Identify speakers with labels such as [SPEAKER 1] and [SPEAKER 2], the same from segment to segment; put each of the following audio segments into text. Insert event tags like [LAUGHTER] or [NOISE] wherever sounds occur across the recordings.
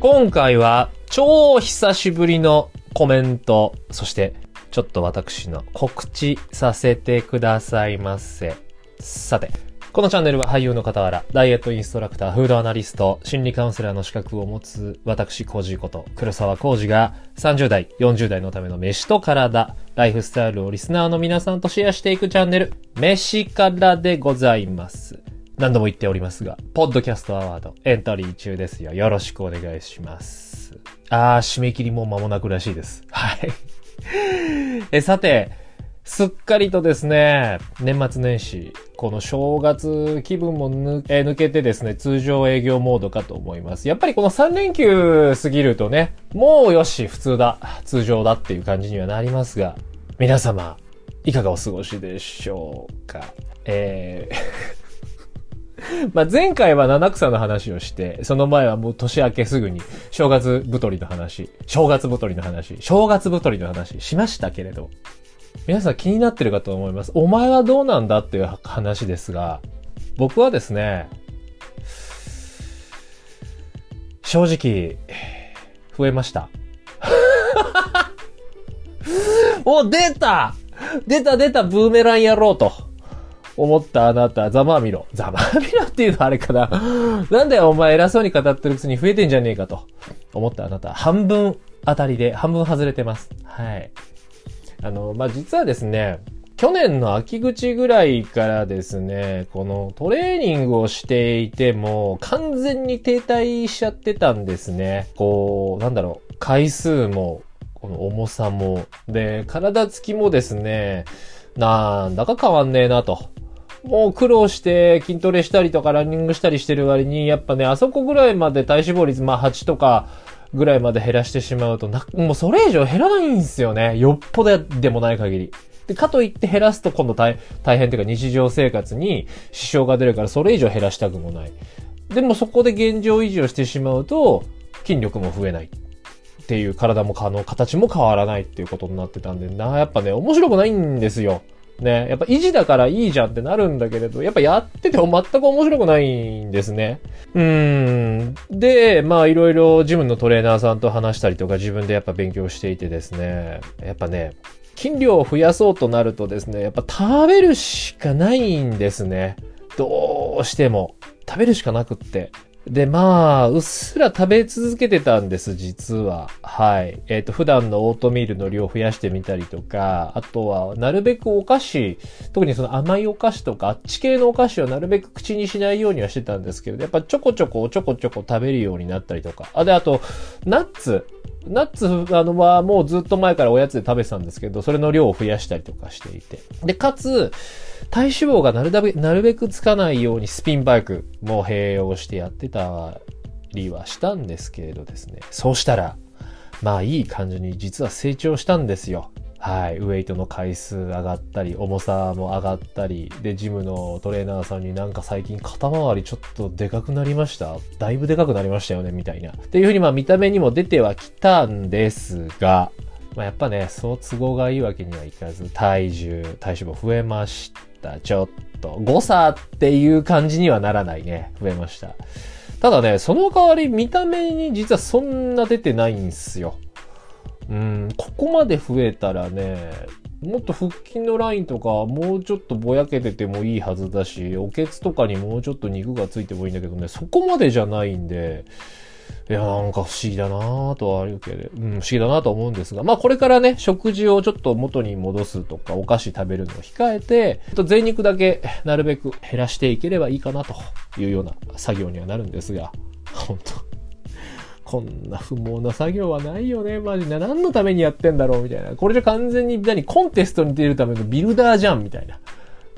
[SPEAKER 1] 今回は超久しぶりのコメント、そしてちょっと私の告知させてくださいませ。さて、このチャンネルは俳優の傍ら、ダイエットインストラクター、フードアナリスト、心理カウンセラーの資格を持つ私、コージこと、黒沢コージが30代、40代のための飯と体、ライフスタイルをリスナーの皆さんとシェアしていくチャンネル、飯からでございます。何度も言っておりますが、ポッドキャストアワードエントリー中ですよ。よろしくお願いします。あー、締め切りも間もなくらしいです。はい。[LAUGHS] え、さて、すっかりとですね、年末年始、この正月気分も抜え抜けてですね、通常営業モードかと思います。やっぱりこの3連休過ぎるとね、もうよし、普通だ、通常だっていう感じにはなりますが、皆様、いかがお過ごしでしょうか？えー [LAUGHS] まあ前回は七草の話をして、その前はもう年明けすぐに正月太りの話、正月太りの話、正月太りの話しましたけれど、皆さん気になってるかと思います。お前はどうなんだっていう話ですが、僕はですね、正直、増えました。[LAUGHS] お、出た出た出たブーメランやろうと。思ったあなた、ざまあみろ。ざまあみろっていうのはあれかな。[LAUGHS] なんだよお前偉そうに語ってるくせに増えてんじゃねえかと思ったあなた、半分当たりで、半分外れてます。はい。あの、まあ、実はですね、去年の秋口ぐらいからですね、このトレーニングをしていても完全に停滞しちゃってたんですね。こう、なんだろう、回数も、この重さも、で、体つきもですね、なんだか変わんねえなと。もう苦労して筋トレしたりとかランニングしたりしてる割に、やっぱね、あそこぐらいまで体脂肪率、まあ8とかぐらいまで減らしてしまうと、な、もうそれ以上減らないんですよね。よっぽどでもない限り。で、かといって減らすと今度大大変というか日常生活に支障が出るからそれ以上減らしたくもない。でもそこで現状維持をしてしまうと筋力も増えない。っていう体も可能、形も変わらないっていうことになってたんでな、やっぱね、面白くないんですよ。ね。やっぱ維持だからいいじゃんってなるんだけれど、やっぱやってても全く面白くないんですね。うん。で、まあいろいろジムのトレーナーさんと話したりとか自分でやっぱ勉強していてですね、やっぱね、筋量を増やそうとなるとですね、やっぱ食べるしかないんですね。どうしても。食べるしかなくって。で、まあ、うっすら食べ続けてたんです、実は。はい。えっ、ー、と、普段のオートミールの量を増やしてみたりとか、あとは、なるべくお菓子、特にその甘いお菓子とか、あっち系のお菓子をなるべく口にしないようにはしてたんですけど、やっぱちょこちょこちょこちょこ食べるようになったりとか。あ、で、あと、ナッツ。ナッツ、あの、はもうずっと前からおやつで食べてたんですけど、それの量を増やしたりとかしていて。で、かつ、体脂肪がなるだべ、なるべくつかないようにスピンバイクも併用してやってたりはしたんですけれどですね。そうしたら、まあいい感じに実は成長したんですよ。はい。ウェイトの回数上がったり、重さも上がったり、で、ジムのトレーナーさんになんか最近肩周りちょっとでかくなりました？だいぶでかくなりましたよねみたいな。っていうふうにまあ見た目にも出てはきたんですが、まあ、やっぱね、そう都合がいいわけにはいかず、体重、体脂肪増えました。ちょっと、誤差っていう感じにはならないね。増えました。ただね、その代わり見た目に実はそんな出てないんすよ。うん、ここまで増えたらね、もっと腹筋のラインとかもうちょっとぼやけててもいいはずだし、おけつとかにもうちょっと肉がついてもいいんだけどね、そこまでじゃないんで、いや、なんか不思議だなぁとはあるけど、うん、不思議だなと思うんですが、まあこれからね、食事をちょっと元に戻すとか、お菓子食べるのを控えて、と贅肉だけなるべく減らしていければいいかなというような作業にはなるんですが、本当こんな不毛な作業はないよね、マジで。何のためにやってんだろうみたいな。これじゃ完全に何コンテストに出るためのビルダーじゃんみたいな。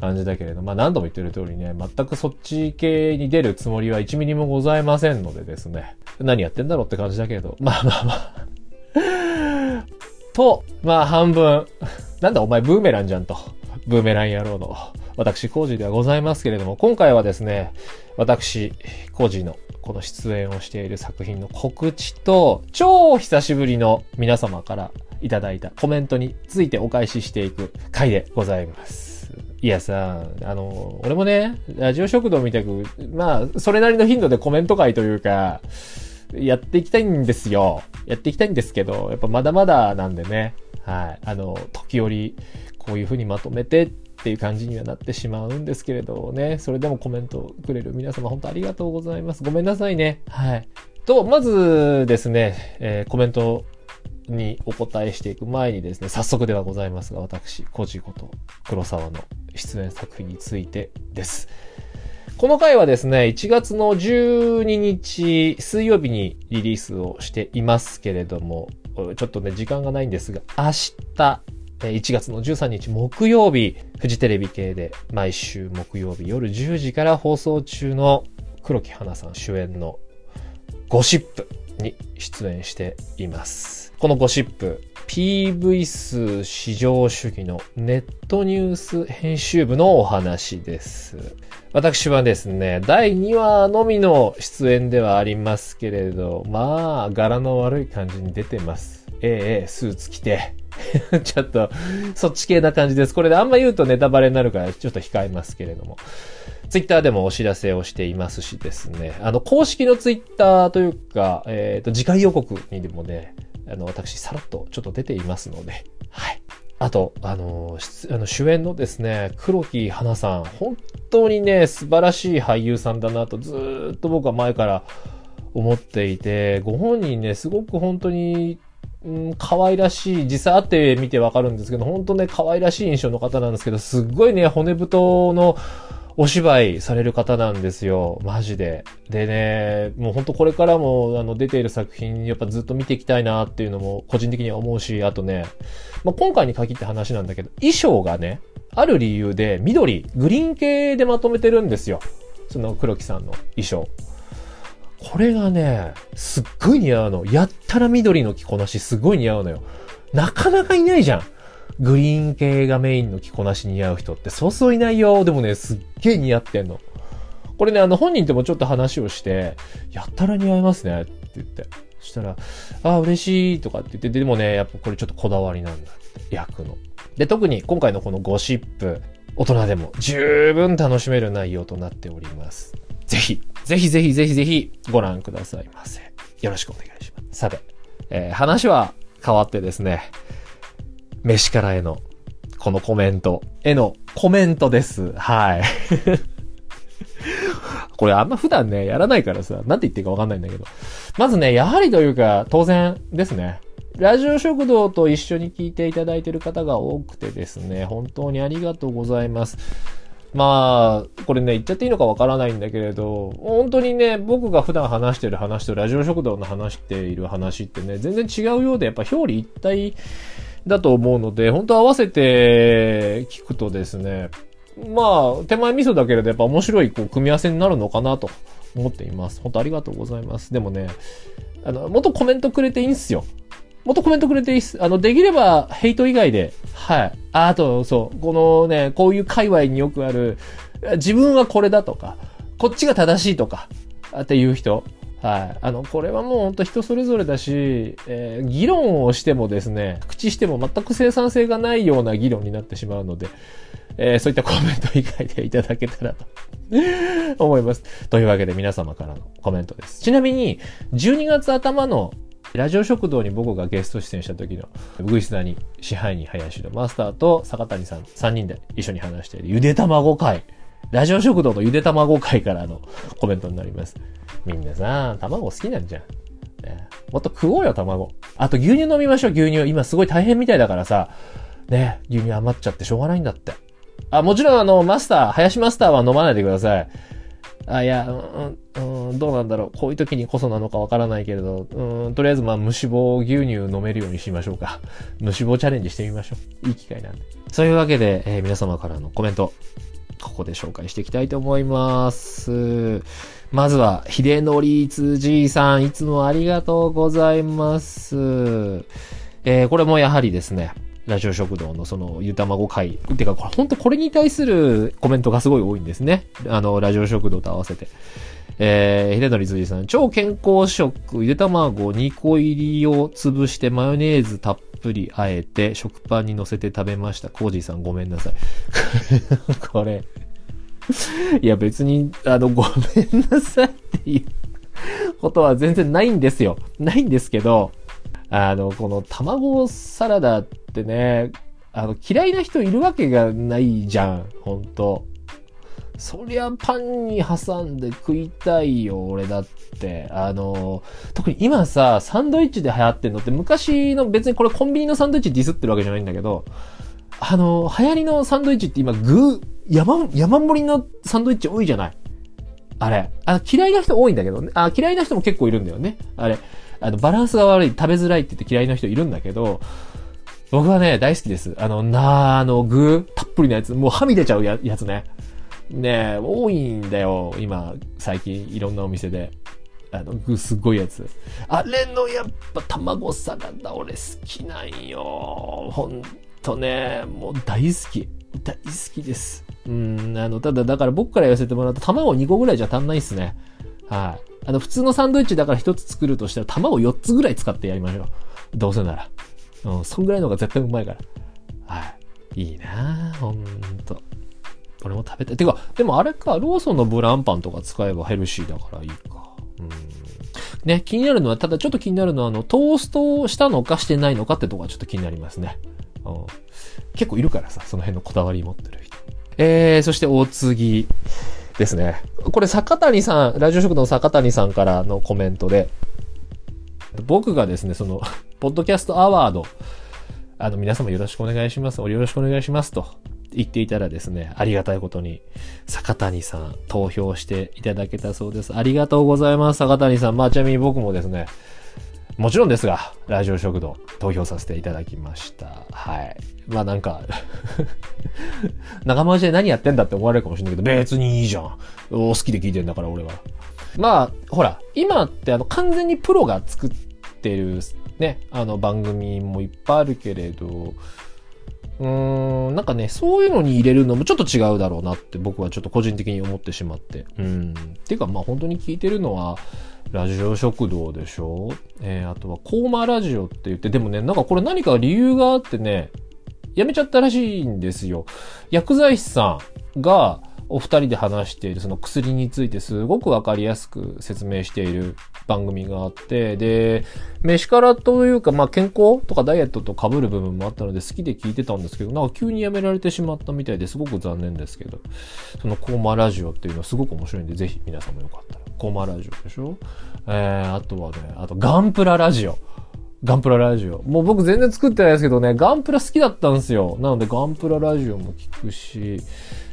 [SPEAKER 1] 感じだけれど、まあ何度も言ってる通りね、全くそっち系に出るつもりは1ミリもございませんのでですね、何やってんだろうって感じだけれど、まあまあまあ。と、まあ半分、なんだお前ブーメランじゃんと、ブーメラン野郎の、私、コージではございますけれども、今回はですね、私、コージのこの出演をしている作品の告知と、超久しぶりの皆様からいただいたコメントについてお返ししていく回でございます。いやさ、あの、俺もね、ラジオ食堂みたく、まあ、それなりの頻度でコメント会というか、やっていきたいんですよ。やっていきたいんですけど、やっぱまだまだなんでね。はい。あの、時折、こういう風にまとめてっていう感じにはなってしまうんですけれどね。それでもコメントくれる皆様本当ありがとうございます。ごめんなさいね。はい。と、まずですね、えー、コメントにお答えしていく前にですね、早速ではございますが、私、コジこと黒沢の出演作品についてです。この回はですね、1月の12日水曜日にリリースをしていますけれども、ちょっとね、時間がないんですが、明日、1月の13日木曜日、フジテレビ系で毎週木曜日夜10時から放送中の黒木花さん主演のゴシップに出演しています。このゴシップ、PV 数至上主義のネットニュース編集部のお話です。私はですね、第2話のみの出演ではありますけれど、まあ、柄の悪い感じに出てます。ええ、スーツ着て。[LAUGHS] ちょっと、そっち系な感じです。これであんま言うとネタバレになるからちょっと控えますけれども。ツイッターでもお知らせをしていますしですね、あの、公式のツイッターというか、えっ、ー、と、次回予告にでもね、あの、私、さらっとちょっと出ていますので、はい。あと、あの、あの主演のですね、黒木花さん、本当にね、素晴らしい俳優さんだなと、ずっと僕は前から思っていて、ご本人ね、すごく本当にうん、可愛らしい、実際会ってみてわかるんですけど、本当ね、可愛らしい印象の方なんですけど、すっごいね、骨太のお芝居される方なんですよ。マジで。でね、もう本当これからもあの出ている作品やっぱずっと見ていきたいなっていうのも個人的には思うし、あとね、まあ、今回に限って話なんだけど、衣装がね、ある理由で緑、グリーン系でまとめてるんですよ。その黒木さんの衣装。これがね、すっごい似合うの。やったら緑の着こなしすごい似合うのよ。なかなかいないじゃん。グリーン系がメインの着こなし似合う人ってそうそういないよ。でもね、すっげえ似合ってんの。これね、あの本人ともちょっと話をして、やったら似合いますねって言って。そしたら、ああ、嬉しいとかって言って、でもね、やっぱこれちょっとこだわりなんだって、役の。で、特に今回のこのゴシップ、大人でも十分楽しめる内容となっております。ぜひ、ぜひぜひぜひぜひご覧くださいませ。よろしくお願いします。さて、えー、話は変わってですね、飯からへの、このコメント、へのコメントです。はい。[LAUGHS] これあんま普段ね、やらないからさ、なんて言っていいかわかんないんだけど。まずね、やはりというか、当然ですね。ラジオ食堂と一緒に聞いていただいている方が多くてですね、本当にありがとうございます。まあ、これね、言っちゃっていいのかわからないんだけれど、本当にね、僕が普段話してる話とラジオ食堂の話している話ってね、全然違うようで、やっぱ表裏一体だと思うので、本当合わせて聞くとですね、まあ、手前味噌だけれど、やっぱ面白いこう組み合わせになるのかなと思っています。本当ありがとうございます。でもね、あの、もっとコメントくれていいんすよ。もっとコメントくれていいっす？あの、できれば、ヘイト以外で、はい。あと、そう、このね、こういう界隈によくある、自分はこれだとか、こっちが正しいとか、っていう人。はい。あの、これはもう本当人それぞれだし、えー、議論をしてもですね、口しても全く生産性がないような議論になってしまうので、えー、そういったコメント以外でいただけたらと [LAUGHS] 思います。というわけで皆様からのコメントです。ちなみに、12月頭のラジオ食堂に僕がゲスト出演した時の、ウグイスダに支配人林のマスターと坂谷さん3人で一緒に話しているゆで卵会。ラジオ食堂のゆで卵会からのコメントになります。みんなさ、卵好きなんじゃん。もっと食おうよ、卵。あと牛乳飲みましょう、牛乳。今すごい大変みたいだからさ、ね、牛乳余っちゃってしょうがないんだって。あ、もちろんあの、マスター、林マスターは飲まないでください。あ、いや、うん、うん、どうなんだろう。こういう時にこそなのかわからないけれど、うん、とりあえずまあ無脂肪牛乳飲めるようにしましょうか。無脂肪チャレンジしてみましょう。いい機会なんで。そういうわけで、えー、皆様からのコメント、ここで紹介していきたいと思います。まずは、秀則つじいさん、いつもありがとうございます。えー、これもやはりですね、ラジオ食堂のそのゆたまご会。てか、これ本当これに対するコメントがすごい多いんですね。あの、ラジオ食堂と合わせて。えー、秀則辻さん、超健康食、ゆで卵2個入りを潰してマヨネーズたっぷりあえて食パンに乗せて食べました。コージーさんごめんなさい。[LAUGHS] これ。いや別に、あの、ごめんなさいって言う。ことは全然ないんですよ。ないんですけど、あの、この卵サラダっってね、あの、嫌いな人いるわけがないじゃん、ほんと。そりゃパンに挟んで食いたいよ、俺だって。あの、特に今さ、サンドイッチで流行ってんのって昔の別にこれコンビニのサンドイッチディスってるわけじゃないんだけど、あの、流行りのサンドイッチって今具、山、山盛りのサンドイッチ多いじゃない？あれ。あ、嫌いな人多いんだけどね。あ、嫌いな人も結構いるんだよね。あれ。あの、バランスが悪い、食べづらいって言って嫌いな人いるんだけど、僕はね、大好きです。あの、なあの、具、たっぷりなやつ、もうはみ出ちゃうやつね。ね多いんだよ、今、最近、いろんなお店で。あの、具すごいやつ。あれのやっぱ卵サラダ俺好きなんよ。ほんとね、もう大好き。大好きです。うん、あの、ただだから僕から言わせてもらうと卵2個ぐらいじゃ足んないっすね。はい。あの、普通のサンドイッチだから1つ作るとしたら卵4つぐらい使ってやりましょう。どうせなら。うん、そんぐらいの方が絶対うまいから。はい。いいなぁ、ほんと。俺も食べたい。てか、でもあれか、ローソンのブランパンとか使えばヘルシーだからいいか。うん。ね、気になるのは、ただちょっと気になるのは、あの、トーストをしたのかしてないのかってとこがちょっと気になりますね。うん。結構いるからさ、その辺のこだわり持ってる人。えー、そしてお次ですね。これ、坂谷さん、ラジオ食堂の坂谷さんからのコメントで、僕がですね、その、[LAUGHS] ポッドキャストアワード、あの、皆様よろしくお願いします。よろしくお願いしますと言っていたらですね、ありがたいことに、坂谷さん投票していただけたそうです。ありがとうございます、坂谷さん。まあ、ちなみに僕もですね、もちろんですが、ラジオ食堂投票させていただきました。はい。まあなんか [LAUGHS] 仲間内で何やってんだって思われるかもしれないけど、別にいいじゃん。お好きで聞いてんだから俺は。まあ、ほら、今ってあの完全にプロが作ってるね、あの番組もいっぱいあるけれど、うーん、なんかね、そういうのに入れるのもちょっと違うだろうなって僕はちょっと個人的に思ってしまって。うん。っていうかまあ本当に聞いてるのは、ラジオ食堂でしょ？えー、あとはコーマラジオって言って、でもね、なんかこれ何か理由があってね、やめちゃったらしいんですよ。薬剤師さんがお二人で話しているその薬についてすごくわかりやすく説明している番組があって、で、飯からというか、まあ健康とかダイエットと被る部分もあったので好きで聞いてたんですけど、なんか急にやめられてしまったみたいですごく残念ですけど、そのコーマラジオっていうのはすごく面白いんで、ぜひ皆さんもよかったら。コーマラジオでしょ？えー、あとはね、あとガンプララジオ。ガンプララジオ。もう僕全然作ってないですけどね、ガンプラ好きだったんですよ。なのでガンプララジオも聞くし、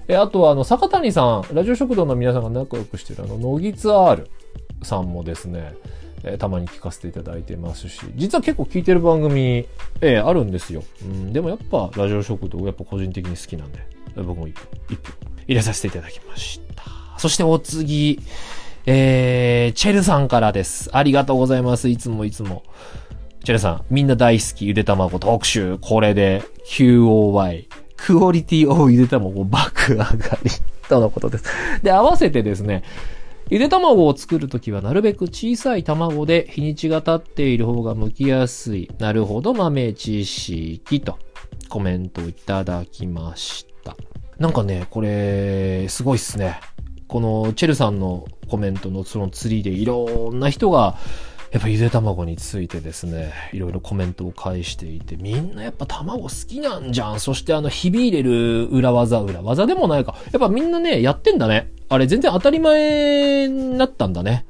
[SPEAKER 1] え、あとはあの、坂谷さん、ラジオ食堂の皆さんが仲良くしてるあの、ノギツアールさんもですね、えー、たまに聞かせていただいてますし、実は結構聞いてる番組、えー、あるんですよ。うん、でもやっぱラジオ食堂やっぱ個人的に好きなんで、僕も一票、一票入れさせていただきました。そしてお次、えー、チェルさんからです。ありがとうございます。いつもいつも。チェルさん、みんな大好きゆで卵特集。これで QOY。クオリティオブゆで卵爆上がり。とのことです。で、合わせてですね、ゆで卵を作るときはなるべく小さい卵で日にちが経っている方が剥きやすい。なるほど豆知識とコメントいただきました。なんかね、これ、すごいっすね。このチェルさんのコメントのそのツリーでいろんな人がやっぱゆで卵についてですね、いろいろコメントを返していて、みんなやっぱ卵好きなんじゃん。そしてあの、ひび入れる裏技、裏技でもないか。やっぱみんなね、やってんだね。あれ全然当たり前になったんだね。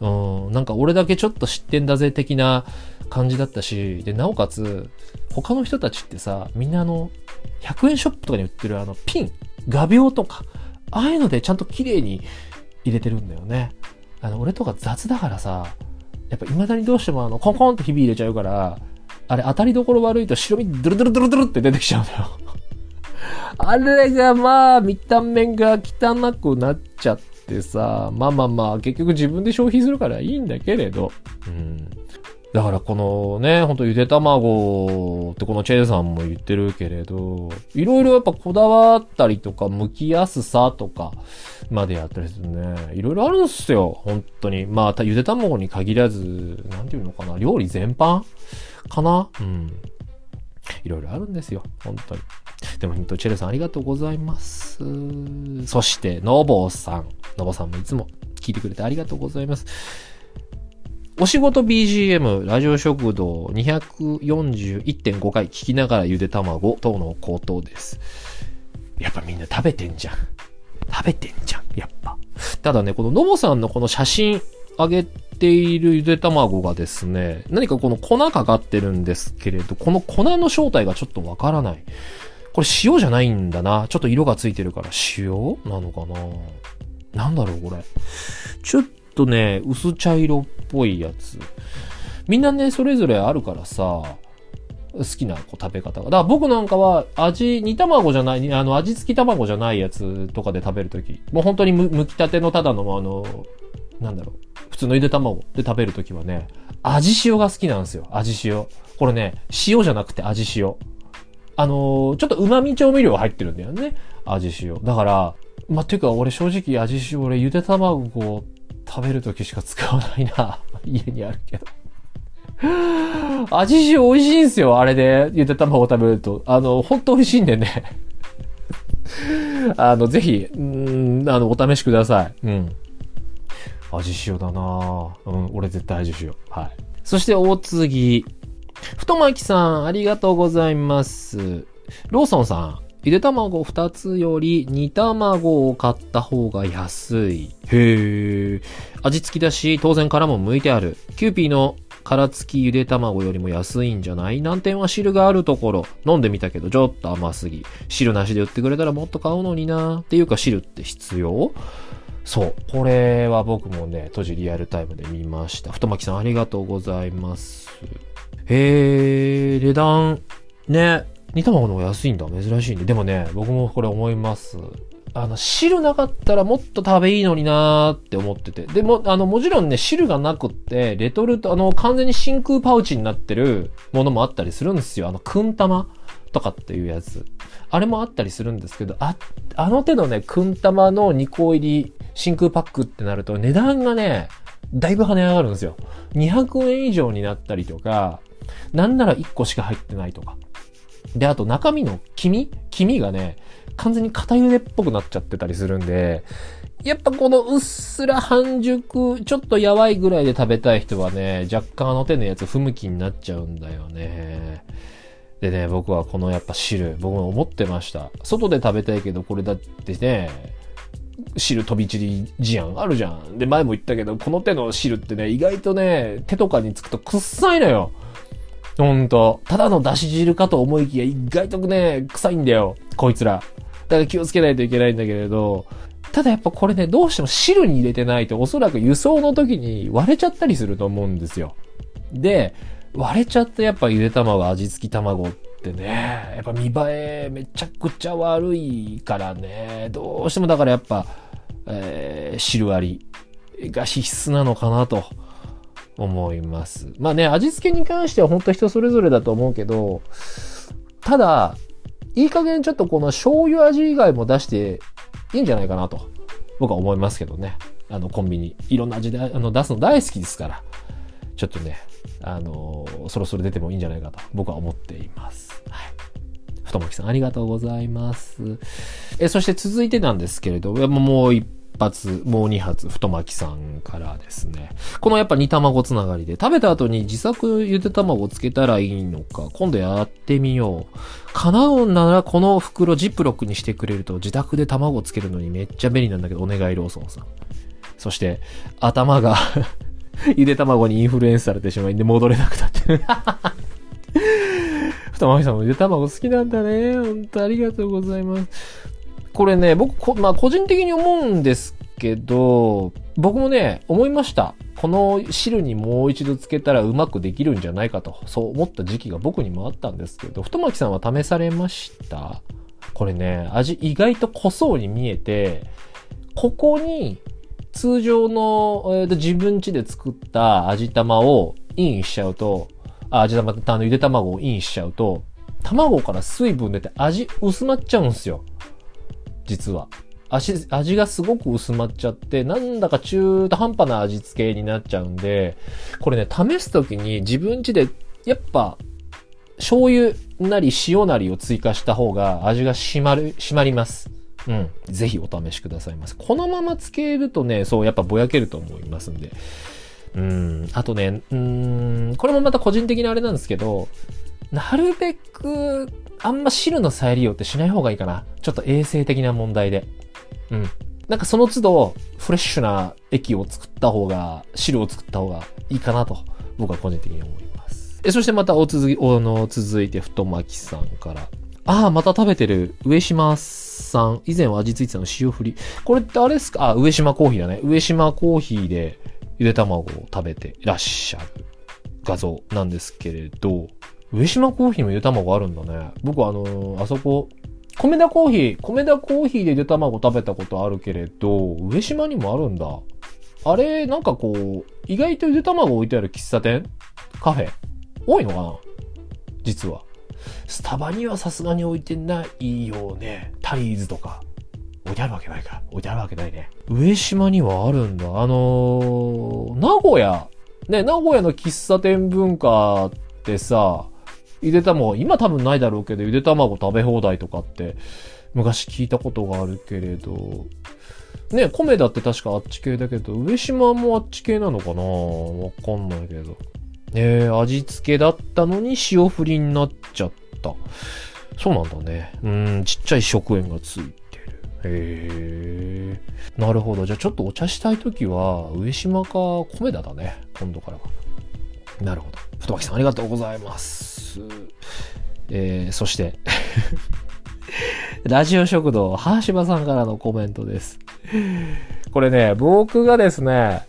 [SPEAKER 1] うん、なんか俺だけちょっと知ってんだぜ的な感じだったし、で、なおかつ、他の人たちってさ、みんなあの、100円ショップとかに売ってるあの、ピン、画鋲とか、ああいうのでちゃんと綺麗に入れてるんだよね。あの、俺とか雑だからさ、やっぱ未だにどうしてもあの、コンコンってひび入れちゃうから、あれ当たりどころ悪いと白身ドゥルドゥルドゥルドゥルって出てきちゃうんだよ。あれがまあ、見た目が汚くなっちゃってさ、まあまあまあ、結局自分で消費するからいいんだけれど、うん。だからこのね、ほんとゆで卵ってこのチェーさんも言ってるけれど、いろいろやっぱこだわったりとか、剥きやすさとかまでやったりするね。いろいろあるんすよ、本当に。まあ、ゆで卵に限らず、なんていうのかな、料理全般かな？うん。いろいろあるんですよ、本当に。でも、ほんと、チェルさんありがとうございます。そして、のぼうさん。のぼさんもいつも聞いてくれてありがとうございます。お仕事 BGM、ラジオ食堂241.5回聞きながらゆで卵等の口頭です。やっぱみんな食べてんじゃん。食べてんじゃん、やっぱ。ただね、こののぼさんのこの写真上げているゆで卵がですね、何かこの粉かかってるんですけれど、この粉の正体がちょっとわからない。これ塩じゃないんだな。ちょっと色がついてるから塩？なのかな？なんだろう、これ。ちょっととね、薄茶色っぽいやつ。みんなね、それぞれあるからさ、好きなこう食べ方が。だから僕なんかは味、煮卵じゃない、あの味付き卵じゃないやつとかで食べるとき、もう本当にむむきたてのただのあの、なんだろう、普通のゆで卵で食べるときはね、味塩が好きなんですよ。味塩。これね、塩じゃなくて味塩。あのーちょっと旨味調味料入ってるんだよね。味塩。だから、まあ、ていうか俺正直味塩、俺ゆで卵食べるときしか使わないな。[LAUGHS] 家にあるけど。[LAUGHS] 味塩美味しいんすよ、あれで。ゆで卵食べると。あの、ほんと美味しいんでね。[LAUGHS] あの、ぜひ、うーん、あの、お試しください。うん。味塩だなぁうん、俺絶対味塩。はい。そして、大次。太巻さん、ありがとうございます。ローソンさん、ゆで卵2つより煮卵を買った方が安い。へー。味付きだし、当然殻も剥いてある。キューピーの殻付きゆで卵よりも安いんじゃない？難点は汁があるところ。飲んでみたけど、ちょっと甘すぎ。汁なしで売ってくれたらもっと買うのになっていうか汁って必要？そう。これは僕もね、当時リアルタイムで見ました。太巻さんありがとうございます。へー、値段、ね、煮卵の方が安いんだ。珍しいね。でもね、僕もこれ思います。あの、汁なかったらもっと食べいいのになーって思ってて。でも、あの、もちろんね、汁がなくって、レトルト、あの、完全に真空パウチになってるものもあったりするんですよ。あの、くん玉とかっていうやつ。あれもあったりするんですけど、あ、あの手のね、くん玉の2個入り真空パックってなると値段がね、だいぶ跳ね上がるんですよ。200円以上になったりとか、なんなら1個しか入ってないとか。で、あと中身の黄身？黄身がね、完全に片茹でっぽくなっちゃってたりするんで、やっぱこのうっすら半熟、ちょっとやわいぐらいで食べたい人はね、若干あの手のやつ不向きになっちゃうんだよね。でね、僕はこのやっぱ汁、僕も思ってました。外で食べたいけど、これだってね、汁飛び散り事案あるじゃん。で、前も言ったけど、この手の汁ってね、意外とね、手とかにつくとくっさいのよ。ほんと。ただの出し汁かと思いきや、意外とね、臭いんだよ。こいつら。だから気をつけないといけないんだけれど、ただやっぱこれね、どうしても汁に入れてないと、おそらく輸送の時に割れちゃったりすると思うんですよ。で、割れちゃってやっぱゆで卵、味付き卵ってね、やっぱ見栄えめちゃくちゃ悪いからね、どうしてもだからやっぱ、えー、汁割りが必須なのかなと思います。まあね、味付けに関しては本当人それぞれだと思うけど、ただ、いい加減ちょっとこの醤油味以外も出していいんじゃないかなと、僕は思いますけどね。あの、コンビニ。いろんな味であの出すの大好きですから。ちょっとね、あのそろそろ出てもいいんじゃないかと、僕は思っています。はい。太巻さん、ありがとうございます。え、そして続いてなんですけれど、ももう一発、もう二発、太巻さんからですね。このやっぱ煮卵つながりで、食べた後に自作ゆで卵つけたらいいのか、今度やってみよう。叶うんならこの袋ジップロックにしてくれると自宅で卵つけるのにめっちゃ便利なんだけど、お願いローソンさん。そして、頭が [LAUGHS] ゆで卵にインフルエンスされてしまいんで戻れなくなって。太巻さんもゆで卵好きなんだね。本当ありがとうございます。これね、僕こ、まあ個人的に思うんですけど、僕もね、思いました。この汁にもう一度つけたらうまくできるんじゃないかと、そう思った時期が僕にもあったんですけど、太巻さんは試されました？これね、味意外と濃そうに見えて、ここに通常の、えーと自分家で作った味玉をインしちゃうと、あ味玉、あのゆで卵をインしちゃうと、卵から水分出て味薄まっちゃうんですよ。実は。味、味がすごく薄まっちゃって、なんだか中途半端な味付けになっちゃうんで、これね、試すときに自分家で、やっぱ、醤油なり塩なりを追加した方が味が締まる、締まります。うん。ぜひお試しくださいませ。このままつけるとね、そう、やっぱぼやけると思いますんで。うん。あとね、うん、これもまた個人的なあれなんですけど、なるべく、あんま汁の再利用ってしない方がいいかな。ちょっと衛生的な問題で。うん。なんかその都度、フレッシュな液を作った方が、汁を作った方がいいかなと、僕は個人的に思います。え、そしてまたお続き、おの、続いて、太巻さんから。ああ、また食べてる、上島さん。以前は味付いてたの塩振り。これってあれですか？あ、上島コーヒーだね。上島コーヒーでゆで卵を食べていらっしゃる画像なんですけれど、上島コーヒーのゆで卵あるんだね。僕あのあそこ、米田コーヒー、米田コーヒーでゆで卵食べたことあるけれど、上島にもあるんだ。あれ、なんかこう、意外とゆで卵置いてある喫茶店？カフェ？多いのかな？実は。スタバにはさすがに置いてないよね。タリーズとか。置いてあるわけないか。置いてあるわけないね。上島にはあるんだ。あのー、名古屋。ね、名古屋の喫茶店文化ってさ、ゆで卵、今多分ないだろうけど、ゆで卵食べ放題とかって、昔聞いたことがあるけれど、ね、米だって確かあっち系だけど、上島もあっち系なのかな？わかんないけど。えー、味付けだったのに塩振りになっちゃった。そうなんだね。うん、ちっちゃい食塩がついてる。へえ。なるほど。じゃあちょっとお茶したいときは、上島か米田だね。今度からは。なるほど。太巻さんありがとうございます。えー、そして、ラジオ食堂、ハーシバさんからのコメントです。これね、僕がですね、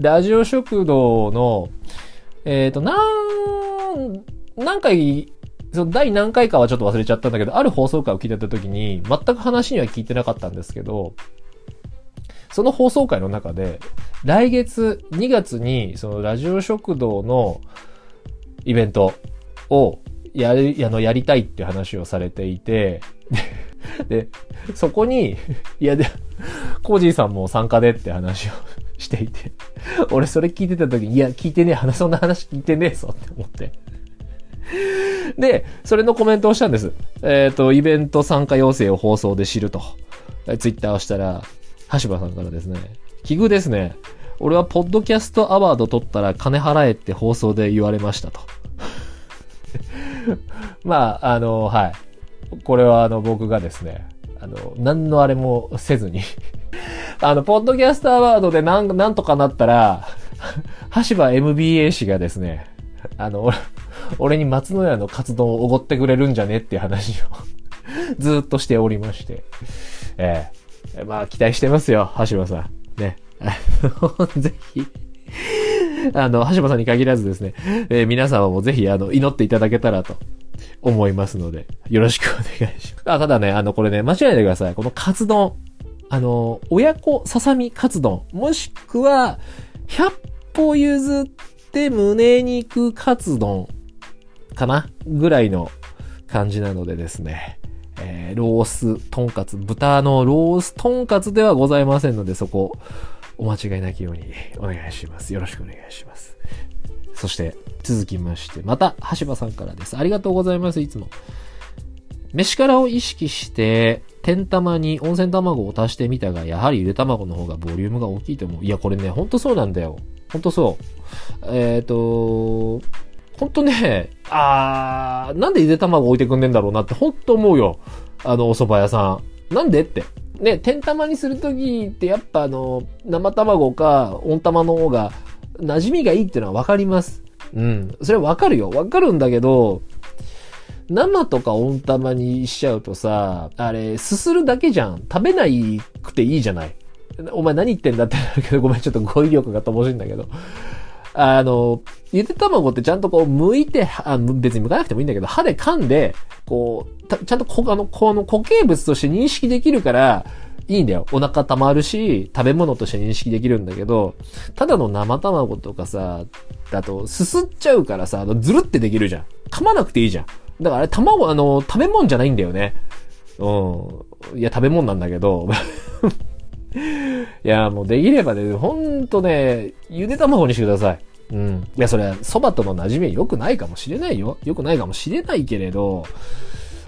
[SPEAKER 1] ラジオ食堂の、えっ、と、なん、何回、その第何回かはちょっと忘れちゃったんだけど、ある放送回を聞いてた時に、全く話には聞いてなかったんですけど、その放送回の中で、来月2月に、そのラジオ食堂のイベントをやる、あの、やりたいって話をされていて、で、そこに、いや、で、コージーさんも参加でって話をしていて、俺それ聞いてた時に、いや、聞いてねえ、話、そんな話聞いてねえぞって思って。で、それのコメントをしたんです。えっ、と、イベント参加要請を放送で知ると。ツイッターをしたら、橋場さんからですね、奇遇ですね。俺はポッドキャストアワード取ったら金払えって放送で言われましたと。[LAUGHS] まあ、あの、はい。これはあの、僕がですね、あの、何のあれもせずに [LAUGHS] あの、ポッドキャストアワードでなん、なんとかなったら、橋場 MBA 氏がですね、あの、俺に松野屋の活動をおごってくれるんじゃねっていう話を [LAUGHS] ずっとしておりまして。ええまあ、期待してますよ、橋場さん。ね。ぜひ。[LAUGHS] あの、橋場さんに限らずですね、えー皆様もぜひ、あの、祈っていただけたらと思いますので、よろしくお願いします。あ、ただね、あの、これね、間違えないでください。このカツ丼。あの、親子ささみカツ丼。もしくは、100歩譲って胸肉カツ丼かな？ぐらいの感じなのでですね。えーローストンカツ、豚のローストンカツではございませんので、そこ、お間違いなきようにお願いします。よろしくお願いします。そして、続きまして、また、橋場さんからです。ありがとうございます、いつも。飯辛を意識して、天玉に温泉卵を足してみたが、やはりゆで卵の方がボリュームが大きいと思う。いや、これね、ほんとそうなんだよ。ほんとそう。えっ、と、ほんとね、あー、なんでゆで卵置いてくんねんだろうなってほんと思うよ。あの、お蕎麦屋さん。なんでって。ね、天玉にするときってやっぱあの、生卵か温玉の方が馴染みがいいっていうのはわかります。うん。それはわかるよ。わかるんだけど、生とか温玉にしちゃうとさ、あれ、すするだけじゃん。食べないくていいじゃない。お前何言ってんだってなるけど、ごめん、ちょっと語彙力が乏しいんだけど。あの、ゆで卵ってちゃんとこう、剥いて、あ別に剥かなくてもいいんだけど、歯で噛んで、こう、ちゃんとこ、あの、この固形物として認識できるから、いいんだよ。お腹溜まるし、食べ物として認識できるんだけど、ただの生卵とかさ、だと、すすっちゃうからさ、あのずるってできるじゃん。噛まなくていいじゃん。だからあれ、卵、あの、食べ物じゃないんだよね。うん。いや、食べ物なんだけど。[LAUGHS] [LAUGHS] いや、もうできればね、ほんとね、ゆで卵にしてください。うん。いや、それは、蕎麦との馴染み良くないかもしれないよ。良くないかもしれないけれど、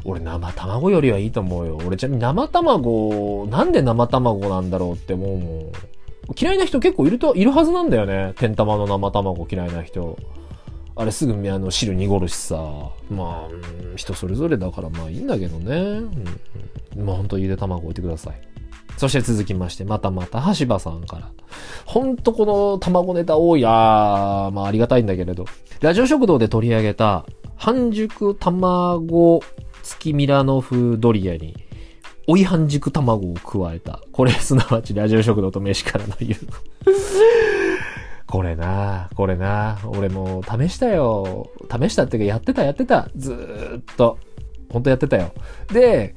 [SPEAKER 1] 俺生卵よりはいいと思うよ。俺ちなみに生卵、なんで生卵なんだろうって思うもん。嫌いな人結構いると、いるはずなんだよね。天玉の生卵嫌いな人。あれすぐあの汁濁るしさ。まあ、人それぞれだからまあいいんだけどね。うんうん、まあほんとゆで卵置いてください。そして続きまして、またまた、橋場さんから。ほんとこの卵ネタ多いなまあありがたいんだけれど。ラジオ食堂で取り上げた、半熟卵付きミラノ風ドリアに、追い半熟卵を加えた。これすなわちラジオ食堂と飯からの言う。これなこれな俺も試したよ。試したっていうかやってたやってた。ずーっと。ほんとやってたよ。で、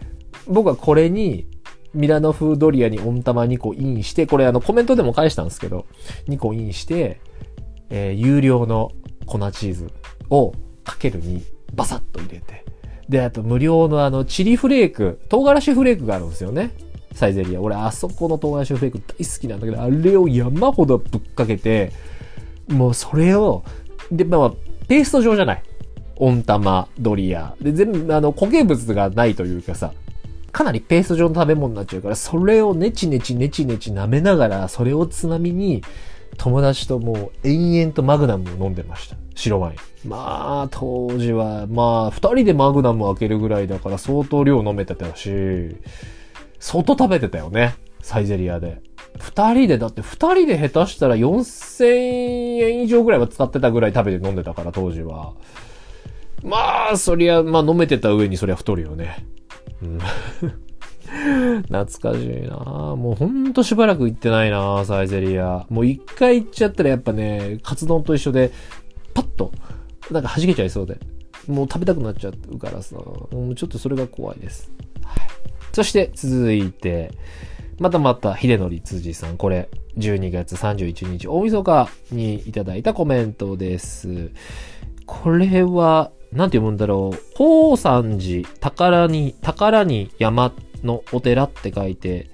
[SPEAKER 1] 僕はこれに、ミラノ風ドリアに温玉2個インして、これあのコメントでも返したんですけど、2個インして、えー、有料の粉チーズをかけるにバサッと入れて、で、あと無料のあの、チリフレーク、唐辛子フレークがあるんですよね。サイゼリア。俺、あそこの唐辛子フレーク大好きなんだけど、あれを山ほどぶっかけて、もうそれを、で、まあ、ペースト状じゃない。温玉、ドリア。で、全部、あの、固形物がないというかさ、かなりペースト状の食べ物になっちゃうから、それをネチネチネチネチ舐めながら、それをつまみに、友達ともう延々とマグナムを飲んでました。白ワイン。まあ、当時は、まあ、二人でマグナム開けるぐらいだから相当量飲めてたし、相当食べてたよね。サイゼリアで。二人で、だって二人で下手したら4000円以上ぐらいは使ってたぐらい食べて飲んでたから、当時は。まあ、そりゃ、まあ飲めてた上にそりゃ太るよね。[LAUGHS] 懐かしいなもうほんとしばらく行ってないなサイゼリア。もう一回行っちゃったらやっぱね、カツ丼と一緒で、パッと、なんか弾けちゃいそうで。もう食べたくなっちゃうからさ、もうちょっとそれが怖いです。はい。そして続いて、またまた、秀則辻さん。これ、12月31日、大晦日にいただいたコメントです。これは、なんて読むんだろう。宝山寺、宝に、宝に山のお寺って書いて、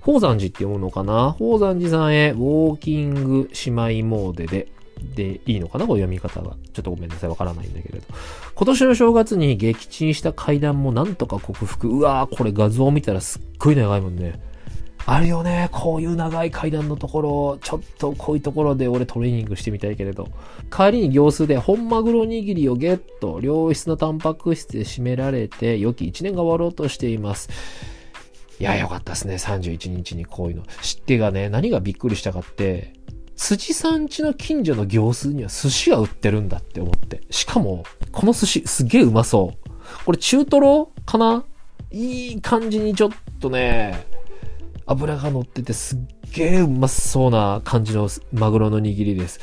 [SPEAKER 1] 宝山寺って読むのかな？宝山寺さんへウォーキング姉妹モーデででいいのかな？これ読み方が。ちょっとごめんなさい。わからないんだけれど。今年の正月に撃沈した階段もなんとか克服。うわー、これ画像を見たらすっごい長いもんね。あるよね。こういう長い階段のところ、ちょっとこういうところで俺トレーニングしてみたいけれど。帰りに行数で本マグロ握りをゲット。良質なタンパク質で締められて、良き一年が終わろうとしています。いや、よかったですね。31日にこういうの。知ってがね、何がびっくりしたかって、辻さん家の近所の行数には寿司が売ってるんだって思って。しかも、この寿司すげえうまそう。これ中トロかな？いい感じにちょっとね、油が乗っててすっげえうまそうな感じのマグロの握りです。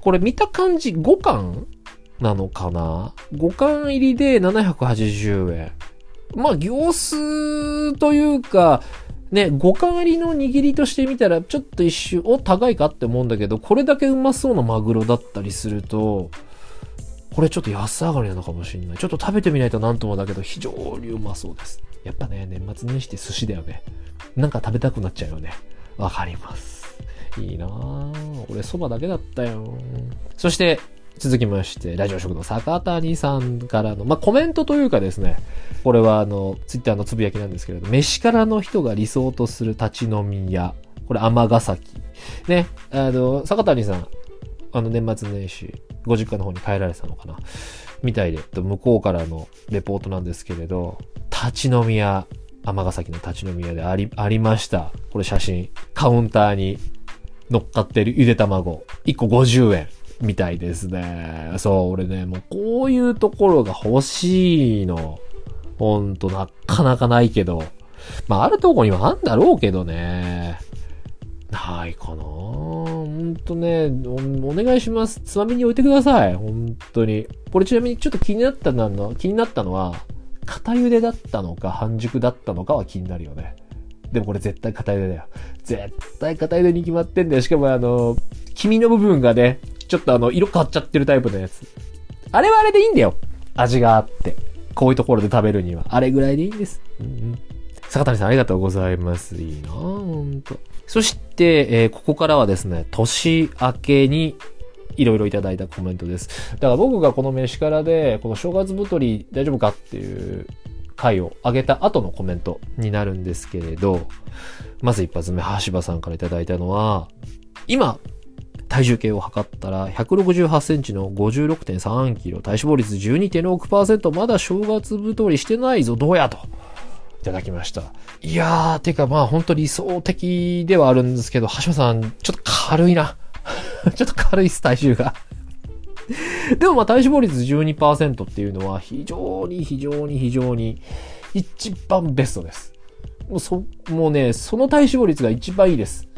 [SPEAKER 1] これ見た感じ5貫なのかな ?5 貫入りで780円。まあ、行数というか、ね、五感ありの握りとしてみたら、ちょっと一瞬、お、高いかって思うんだけど、これだけうまそうなマグロだったりすると、これちょっと安上がりなのかもしれない。ちょっと食べてみないとなんともだけど、非常にうまそうです。やっぱね、年末年始って寿司だよね。なんか食べたくなっちゃうよね。わかります。いいなぁ。俺蕎麦だけだったよ。そして、続きまして、ラジオ食堂坂谷さんからの、まあ、コメントというかですね、これはあの、ツイッターのつぶやきなんですけれど、飯からの人が理想とする立ち飲み屋。これ、尼崎。ね、あの、坂谷さん、あの、年末年始、ご実家の方に帰られてたのかなみたいで、向こうからのレポートなんですけれど、立ち飲み屋、尼崎の立ち飲み屋であり、ありました。これ写真。カウンターに乗っかってるゆで卵。1個50円。みたいですね。そう、俺ね、もうこういうところが欲しいの。ほんと、なかなかないけど。まあ、あるとこにはあんだろうけどね。ないかなほんとねお、お願いします。つまみに置いてください。本当に。これちなみにちょっと気になったの、気になったのは、片茹でだったのか半熟だったのかは気になるよね。でもこれ絶対片茹でだよ。絶対片茹でに決まってんだよ。しかもあの、黄身の部分がね、ちょっとあの、色変わっちゃってるタイプのやつ。あれはあれでいいんだよ。味があって。こういうところで食べるには。あれぐらいでいいんです。うんうん、坂谷さんありがとうございます。いいなほんと。そして、えー、ここからはですね、年明けにいろいろいただいたコメントです。だから僕がこの飯からで、この正月太り大丈夫かっていう回を上げた後のコメントになるんですけれど、まず一発目、橋場さんからいただいたのは、今、体重計を測ったら、168センチの56.3キロ、体脂肪率12.6%、まだ正月太りしてないぞ、どうやと。いただきました。いやー、てかまあ本当理想的ではあるんですけど、橋場さん、ちょっと軽いな。[LAUGHS] ちょっと軽いっす、体重がでもまあ体脂肪率12%っていうのは非常に非常に非常に一番ベストです。もうそ、もうね、その体脂肪率が一番いいです。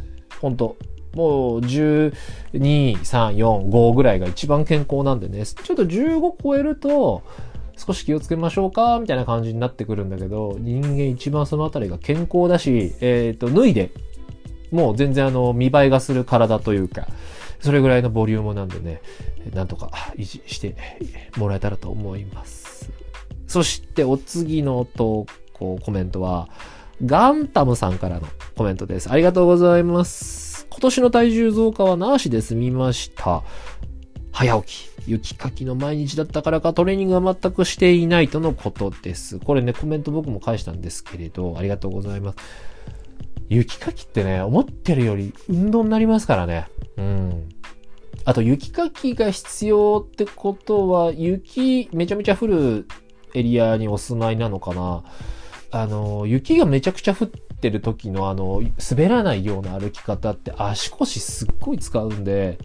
[SPEAKER 1] 本当もう12、3、4、5ぐらいが一番健康なんでね、ちょっと15超えると、少し気をつけましょうか、みたいな感じになってくるんだけど、人間一番そのあたりが健康だし、えっ、ー、と、脱いで、もう全然あの、見栄えがする体というか、それぐらいのボリュームなんでね、なんとか維持してもらえたらと思います。そしてお次の投稿コメントは、ガンタムさんからのコメントです。ありがとうございます。今年の体重増加はなしで済みました。早起き、雪かきの毎日だったからかトレーニングは全くしていないとのことです。これね、コメント僕も返したんですけれど、ありがとうございます。雪かきってね、思ってるより運動になりますからね。うん。あと雪かきが必要ってことは、雪めちゃめちゃ降るエリアにお住まいなのかな。あの、雪がめちゃくちゃ降ってる時のあの、滑らないような歩き方って足腰すっごい使うんで、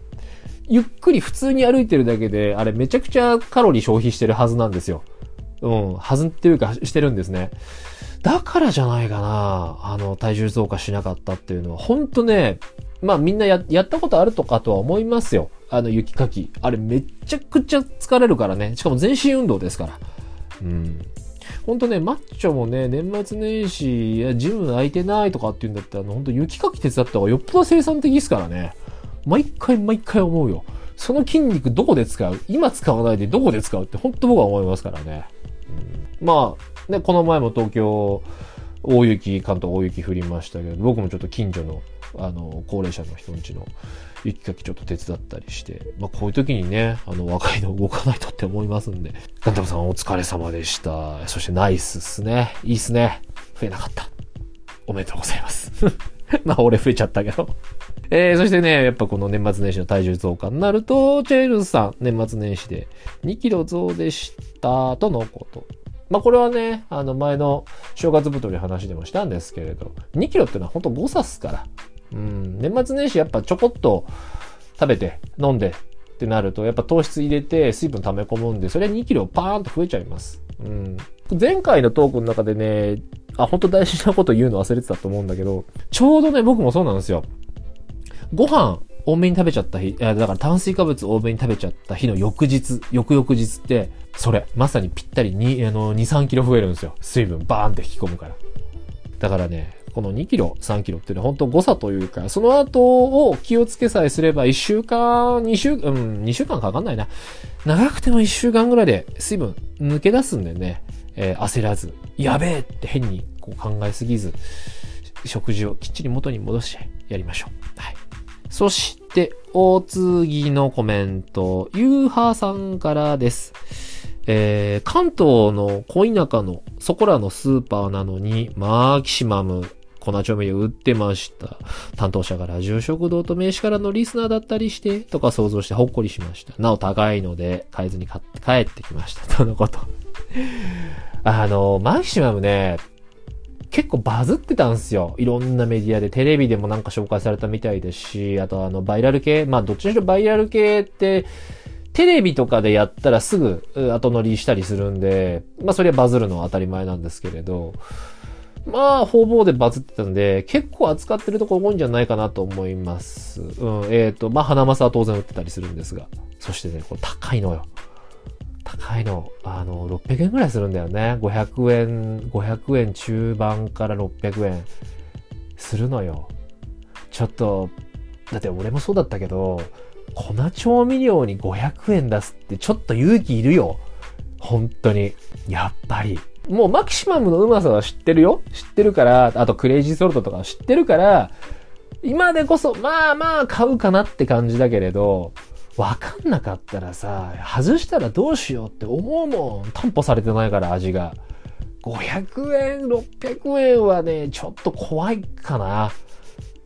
[SPEAKER 1] ゆっくり普通に歩いてるだけで、あれめちゃくちゃカロリー消費してるはずなんですよ。うん、はずっていうかしてるんですね。だからじゃないかな。あの、体重増加しなかったっていうのは、ほんとね、まあみんなや、やったことあるとかとは思いますよ。あの雪かき。あれめちゃくちゃ疲れるからね。しかも全身運動ですから。うん。ほんとね、マッチョもね、年末年始、いや、ジム空いてないとかって言うんだったら、ほんと雪かき手伝った方がよっぽど生産的ですからね。毎回毎回思うよ。その筋肉どこで使う？今使わないでどこで使うって本当僕は思いますからね。うん、まあ、ね、この前も東京、大雪、関東大雪降りましたけど、僕もちょっと近所の、あの、高齢者の人んちの雪かきちょっと手伝ったりして、まあこういう時にね、あの、若いの動かないとって思いますんで。ガンタムさんお疲れ様でした。そしてナイスっすね。いいっすね。増えなかった。おめでとうございます。[LAUGHS] まあ俺増えちゃったけどえー、そしてね、やっぱこの年末年始の体重増加になると、チェールズさん、年末年始で2キロ増でしたとのこと。まあこれはね、あの前の正月太り話でもしたんですけれど、2キロってのは本当誤差っすから。うん、年末年始やっぱちょこっと食べて、飲んでってなると、やっぱ糖質入れて水分溜め込むんで、それは2キロパーンと増えちゃいます。うん。前回のトークの中でね、あ、本当大事なこと言うの忘れてたと思うんだけど、ちょうどね、僕もそうなんですよ。ご飯多めに食べちゃった日、だから炭水化物多めに食べちゃった日の翌日、翌々日って、それ、まさにぴったりに、あの、2、3キロ増えるんですよ。水分バーンって引き込むから。だからね、この2キロ、3キロっていうのは本当誤差というか、その後を気をつけさえすれば1週間、2週、うん、2週間かかんないな。長くても1週間ぐらいで水分抜け出すんでね、えー、焦らず、やべえって変にこう考えすぎず、食事をきっちり元に戻してやりましょう。はい。そして、お次のコメント、ゆうはさんからです。えー、関東の小田舎のそこらのスーパーなのに、マキシマム、粉調味料売ってました。担当者がラジオ食堂と名刺からのリスナーだったりして、とか想像してほっこりしました。なお高いので、買えずに買って帰ってきました。とのこと。あの、マキシマムね、結構バズってたんですよ。いろんなメディアで、テレビでもなんか紹介されたみたいですし、あとあの、バイラル系、まあどっちにしろバイラル系って、テレビとかでやったらすぐ後乗りしたりするんで、まあそれはバズるのは当たり前なんですけれど、まあ、方々でバズってたんで、結構扱ってるとこ多いんじゃないかなと思います。うん、えっ、ー、と、まあ、花正は当然売ってたりするんですが。そしてね、これ高いのよ。高いの。あの、600円ぐらいするんだよね。500円、500円中盤から600円するのよ。ちょっと、だって俺もそうだったけど、粉調味料に500円出すってちょっと勇気いるよ。本当に。やっぱり。もうマキシマムのうまさは知ってるよ。知ってるから、あとクレイジーソルトとか知ってるから、今でこそ、まあまあ買うかなって感じだけれど、わかんなかったらさ、外したらどうしようって思うもん。担保されてないから味が。500円、600円はね、ちょっと怖いかな。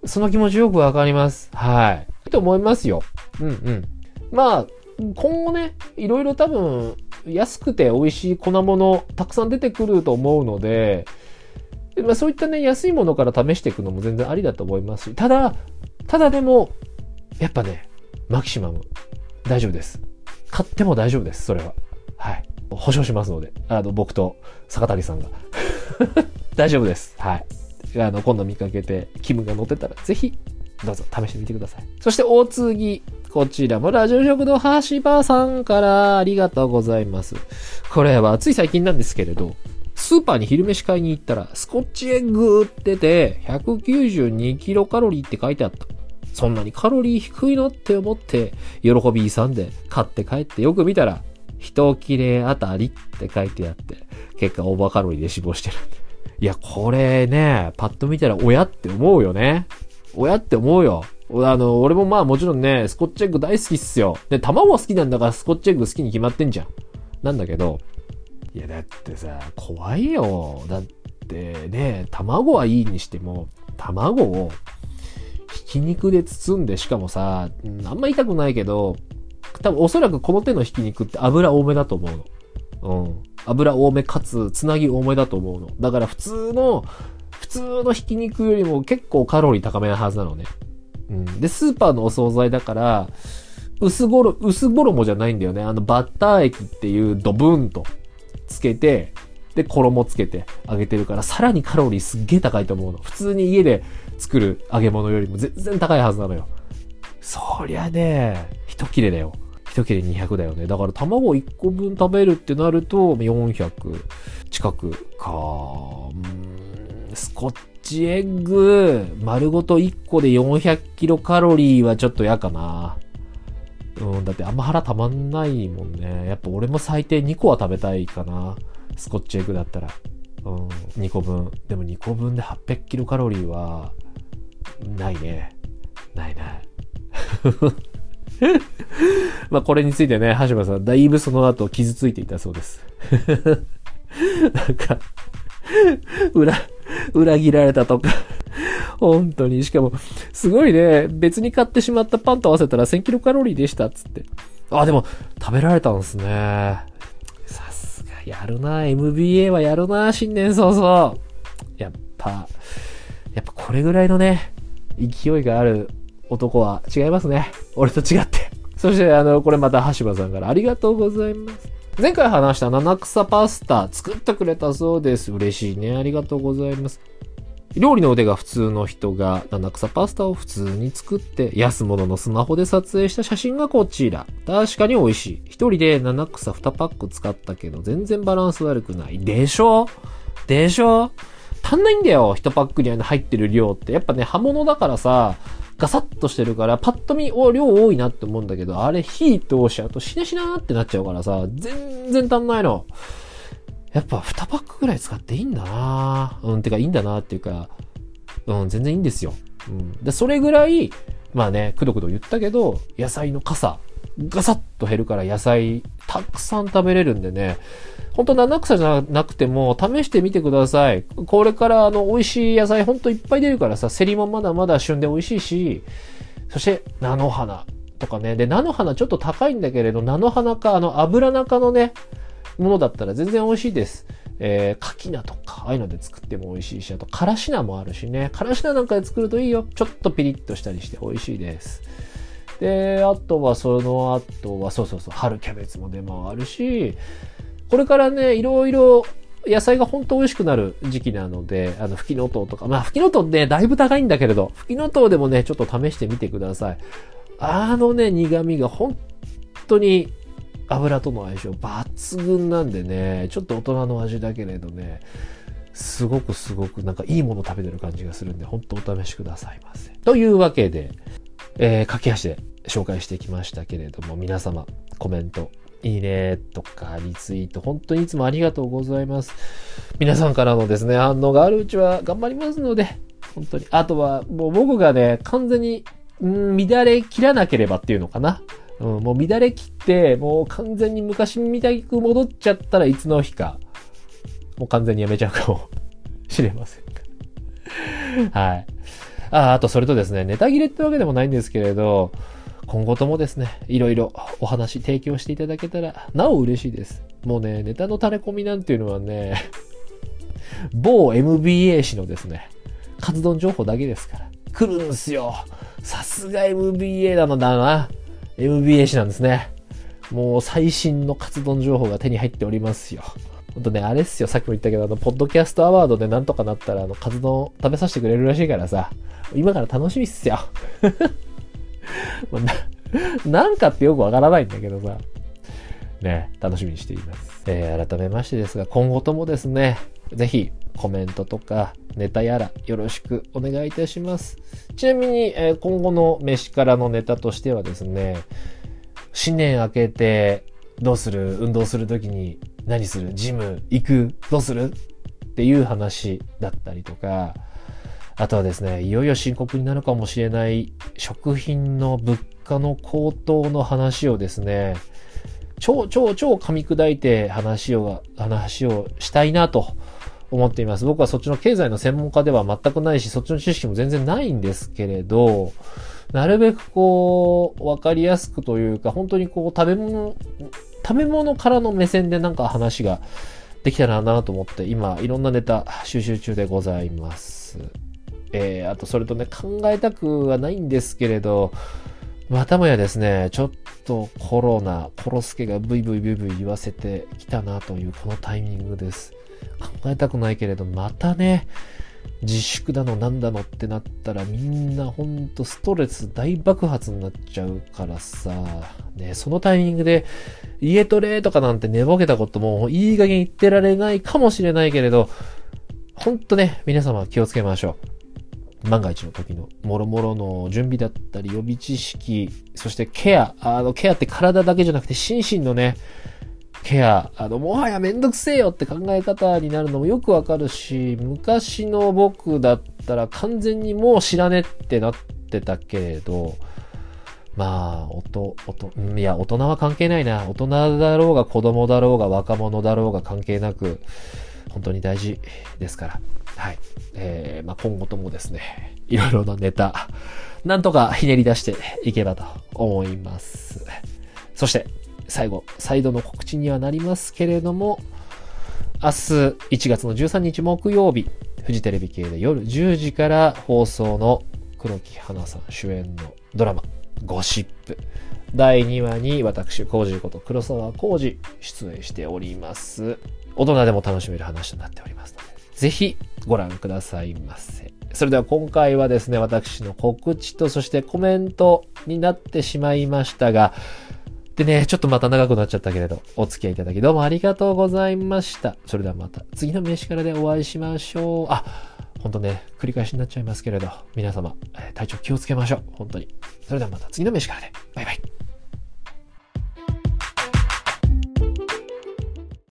[SPEAKER 1] その気持ちよくわかります。はい。と思いますよ。うんうん。まあ、今後ね、いろいろ多分、安くて美味しい粉物、たくさん出てくると思うので、まあそういったね、安いものから試していくのも全然ありだと思いますし、ただ、ただでも、やっぱね、マキシマム、大丈夫です。買っても大丈夫です、それは。はい。保証しますので、あの、僕と坂谷さんが。[LAUGHS] 大丈夫です。はい。あの、今度見かけて気分が乗ってたら、ぜひ、どうぞ試してみてください。そして、大次。こちらもラジオ食堂はしばさんからありがとうございます。これはつい最近なんですけれど、スーパーに昼飯買いに行ったら、スコッチエッグ売ってて、192キロカロリーって書いてあった。そんなにカロリー低いのって思って、喜び勇んで買って帰ってよく見たら、一切れあたりって書いてあって、結果オーバーカロリーで死亡してる。いや、これね、パッと見たら親って思うよね。親って思うよ。あの、俺もまあもちろんね、スコッチエッグ大好きっすよ。で、卵好きなんだからスコッチエッグ好きに決まってんじゃん。なんだけど、いやだってさ、怖いよ。だってね、卵はいいにしても、卵をひき肉で包んで、しかもさ、あんま痛くないけど、多分おそらくこの手のひき肉って油多めだと思うの。うん。油多めかつ、つなぎ多めだと思うの。だから普通の、普通のひき肉よりも結構カロリー高めなはずなのね。うん。で、スーパーのお惣菜だから、薄衣、薄衣じゃないんだよね。あの、バッター液っていうドブーンとつけて、で、衣つけて揚げてるから、さらにカロリーすっげえ高いと思うの。普通に家で作る揚げ物よりも全然高いはずなのよ。そりゃね、一切れだよ。一切れ200だよね。だから卵1個分食べるってなると、400近くかーん。スコッチエッグ、丸ごと1個で400キロカロリーはちょっと嫌かな。うん、だってあんま腹たまんないもんね。やっぱ俺も最低2個は食べたいかな。スコッチエッグだったら。うん、2個分。でも2個分で800キロカロリーは、ないね。ないない。[LAUGHS] まあこれについてね、橋場さん、だいぶその後傷ついていたそうです。[LAUGHS] なんか、裏、裏切られたとか本当に。しかも、すごいね、別に買ってしまったパンと合わせたら1000キロカロリーでしたっつって。あ、でも、食べられたんですね。やるな MBA はやるな新年早々。やっぱ、やっぱこれぐらいのね、勢いがある男は違いますね。俺と違って。そして、あの、これまた橋場さんからありがとうございます。前回話した七草パスタ作ってくれたそうです。嬉しいね。ありがとうございます。料理の腕が普通の人が七草パスタを普通に作って安物のスマホで撮影した写真がこちら。確かに美味しい。一人で七草2パック使ったけど全然バランス悪くない。でしょ？でしょ？足んないんだよ。1パックに入ってる量って。やっぱね、刃物だからさ、ガサッとしてるから、パッと見、お、量多いなって思うんだけど、あれ火通しちゃうとしなしなーってなっちゃうからさ、全然足んないの。やっぱ2パックぐらい使っていいんだなうん、てかいいんだなっていうか、うん、全然いいんですよ。うん。で、それぐらい、まあね、くどくど言ったけど、野菜の傘、ガサッと減るから野菜たくさん食べれるんでね、ほんと七草じゃなくても試してみてください。これからあの美味しい野菜ほんといっぱい出るからさ、セリもまだまだ旬で美味しいし、そして菜の花とかね。で、菜の花ちょっと高いんだけれど、菜の花かあの油中のね、ものだったら全然美味しいです。えー、柿菜とか、ああいうので作っても美味しいし、あと、からし菜もあるしね。からし菜なんかで作るといいよ。ちょっとピリッとしたりして美味しいです。で、あとはその後は、そうそうそう、春キャベツも出回るし、これからね、いろいろ野菜が本当美味しくなる時期なので、あの、吹きのとうとか、まあ、吹きのとうね、だいぶ高いんだけれど、吹きのとうでもね、ちょっと試してみてください。あのね、苦味が本当に油との相性抜群なんでね、ちょっと大人の味だけれどね、すごくすごくなんかいいもの食べてる感じがするんで、本当お試しくださいませ。というわけで、えー、駆け足で紹介してきましたけれども、皆様、コメント、いいねとかリツイート、本当にいつもありがとうございます。皆さんからのですね、反応があるうちは頑張りますので、本当に。あとは、もう僕がね、完全に、ん乱れ切らなければっていうのかな。うん、もう乱れ切って、もう完全に昔みたく戻っちゃったらいつの日か、もう完全にやめちゃうかも [LAUGHS] しれません。はい。あ、あとそれとですね、ネタ切れってわけでもないんですけれど、今後ともですね、いろいろお話提供していただけたら、なお嬉しいです。もうね、ネタの垂れ込みなんていうのはね、某 MBA 氏のですね、カツ丼情報だけですから。来るんすよ。さすが MBA なのだな。MBA 氏なんですね。もう最新のカツ丼情報が手に入っておりますよ。ほんとね、あれっすよ。さっきも言ったけど、あの、ポッドキャストアワードでなんとかなったら、あの、カツ丼食べさせてくれるらしいからさ、今から楽しみっすよ。[LAUGHS] な、なんかってよくわからないんだけどさ。ね、楽しみにしています。えー、改めましてですが、今後ともですね、ぜひコメントとかネタやらよろしくお願いいたします。ちなみに、えー、今後の飯からのネタとしてはですね、新年明けてどうする？運動するときに何する？ジム行く？どうする？っていう話だったりとか、あとはですね、いよいよ深刻になるかもしれない食品の物価の高騰の話をですね、超超超噛み砕いて話を、話をしたいなと思っています。僕はそっちの経済の専門家では全くないし、そっちの知識も全然ないんですけれど、なるべくこう、わかりやすくというか、本当にこう、食べ物、食べ物からの目線でなんか話ができたらなと思って、今、いろんなネタ収集中でございます。えー、あとそれとね、考えたくはないんですけれど、またもやですね、ちょっとコロナ、コロスケがブイブイブイブイ言わせてきたなというこのタイミングです。考えたくないけれど、またね、自粛だのなんだのってなったらみんなほんとストレス大爆発になっちゃうからさ、ね、そのタイミングで家トレとかなんて寝ぼけたこともいい加減言ってられないかもしれないけれど、ほんとね、皆様気をつけましょう。万が一の時の諸々の準備だったり予備知識、そしてケア、あのケアって体だけじゃなくて心身のね、ケア、あの、もはやめんどくせえよって考え方になるのもよくわかるし、昔の僕だったら完全にもう知らねってなってたけれど、まあ、おと、いや、大人は関係ないな。大人だろうが子供だろうが若者だろうが関係なく、本当に大事ですから。はい。えー、まあ、今後ともですね、いろいろなネタ、なんとかひねり出していけばと思います。そして、最後、再度の告知にはなりますけれども、明日1月の13日木曜日、フジテレビ系で夜10時から放送の黒木花さん主演のドラマ、ゴシップ。第2話に私、コージこと黒沢コージ出演しております。大人でも楽しめる話となっておりますので、ぜひご覧くださいませ。それでは今回はですね、私の告知とそしてコメントになってしまいましたが、でね、ちょっとまた長くなっちゃったけれど、お付き合いいただきどうもありがとうございました。それではまた次の飯からでお会いしましょう。あ、ほんとね、繰り返しになっちゃいますけれど、皆様、体調気をつけましょう。本当に。それではまた次の飯からで。バイバイ。